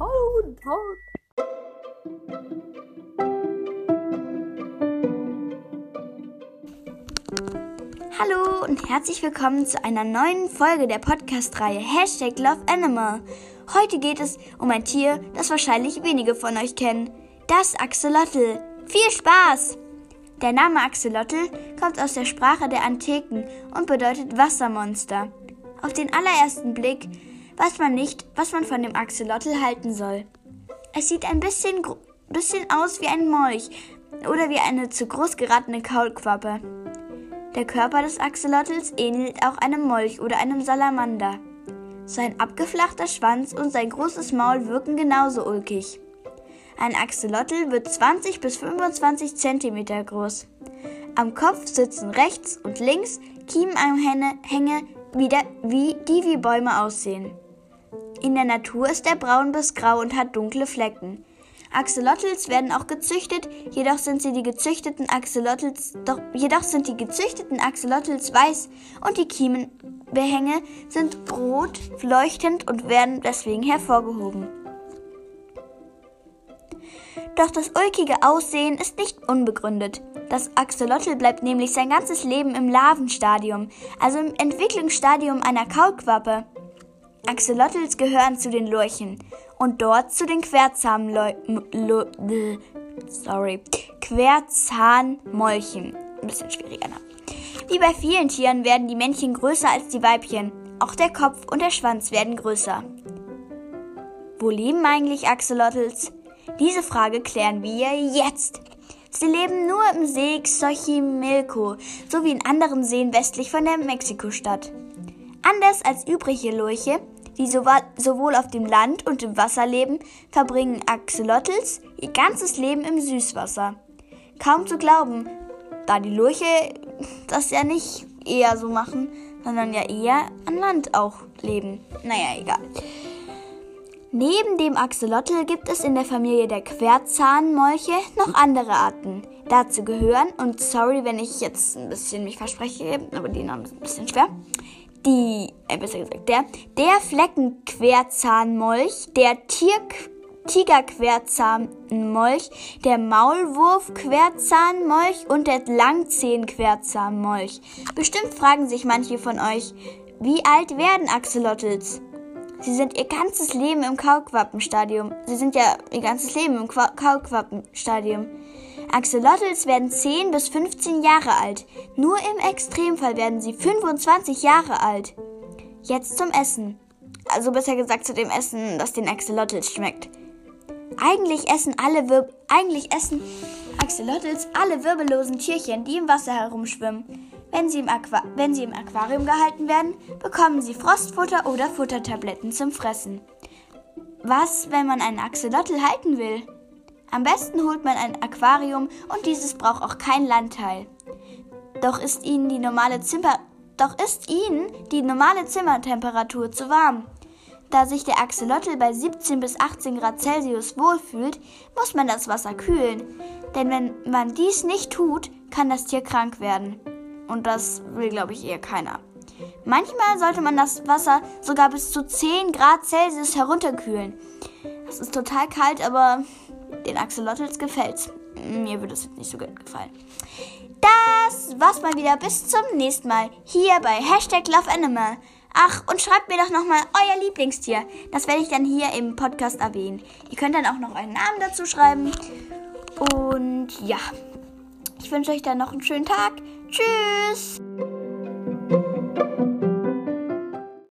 Hallo, guten Tag. Hallo und herzlich willkommen zu einer neuen Folge der Podcast-Reihe Hashtag Love. Heute geht es um ein Tier, das wahrscheinlich wenige von euch kennen. Das Axolotl. Viel Spaß! Der Name Axolotl kommt aus der Sprache der Antiken und bedeutet Wassermonster. Auf den allerersten Blick weiß man nicht, was man von dem Axolotl halten soll. Es sieht ein bisschen, bisschen aus wie ein Molch oder wie eine zu groß geratene Kaulquappe. Der Körper des Axolotls ähnelt auch einem Molch oder einem Salamander. Sein abgeflachter Schwanz und sein großes Maul wirken genauso ulkig. Ein Axolotl wird 20 bis 25 cm groß. Am Kopf sitzen rechts und links Kiemenhänge, wie, wie, die wie Bäume aussehen. In der Natur ist er braun bis grau und hat dunkle Flecken. Axolotls werden auch gezüchtet, jedoch sind sie die gezüchteten Axolotls, doch jedoch sind die gezüchteten Axolotls weiß und die Kiemenbehänge sind rot, leuchtend und werden deswegen hervorgehoben. Doch das ulkige Aussehen ist nicht unbegründet. Das Axolotl bleibt nämlich sein ganzes Leben im Larvenstadium, also im Entwicklungsstadium einer Kaulquappe. Axolotls gehören zu den Lurchen und dort zu den sorry, Querzahnmolchen. Ein bisschen schwieriger Name. Wie bei vielen Tieren werden die Männchen größer als die Weibchen. Auch der Kopf und der Schwanz werden größer. Wo leben eigentlich Axolotls? Diese Frage klären wir jetzt. Sie leben nur im See Xochimilco sowie in anderen Seen westlich von der Mexiko-Stadt. Anders als übrige Lurche die sowohl auf dem Land und im Wasser leben, verbringen Axolotls ihr ganzes Leben im Süßwasser. Kaum zu glauben, da die Lurche das ja nicht eher so machen, sondern ja eher an Land auch leben. Naja, egal. Neben dem Axolotl gibt es in der Familie der Querzahnmolche noch andere Arten. Dazu gehören, und sorry, wenn ich jetzt ein bisschen mich verspreche, aber die Namen sind ein bisschen schwer, die, äh, besser gesagt, der, der Fleckenquerzahnmolch, der Tier, Tigerquerzahnmolch, der Maulwurfquerzahnmolch und der Langzehenquerzahnmolch. Bestimmt fragen sich manche von euch, wie alt werden Axolotls? Sie sind ihr ganzes Leben im Kaulquappenstadium. Sie sind ja ihr ganzes Leben im Kaulquappenstadium. Axolotls werden 10 bis 15 Jahre alt. Nur im Extremfall werden sie 25 Jahre alt. Jetzt zum Essen. Also besser gesagt zu dem Essen, das den Axolotls schmeckt. Eigentlich essen alle Wir eigentlich essen Axolotls alle wirbellosen Tierchen, die im Wasser herumschwimmen. Wenn sie, im wenn sie im Aquarium gehalten werden, bekommen sie Frostfutter oder Futtertabletten zum Fressen. Was, wenn man einen Axolotl halten will? Am besten holt man ein Aquarium und dieses braucht auch kein Landteil. Doch ist ihnen die normale Zimmer doch ist ihnen die normale Zimmertemperatur zu warm. Da sich der Axolotl bei 17 bis 18 Grad Celsius wohlfühlt, muss man das Wasser kühlen. Denn wenn man dies nicht tut, kann das Tier krank werden. Und das will, glaube ich, eher keiner. Manchmal sollte man das Wasser sogar bis zu 10 Grad Celsius herunterkühlen. Das ist total kalt, aber den Axolotls gefällt's. Mir würde es nicht so gut gefallen. Das war's mal wieder. Bis zum nächsten Mal. Hier bei Hashtag LoveAnimal. Ach, und schreibt mir doch nochmal euer Lieblingstier. Das werde ich dann hier im Podcast erwähnen. Ihr könnt dann auch noch euren Namen dazu schreiben. Und ja, ich wünsche euch dann noch einen schönen Tag. Tschüss!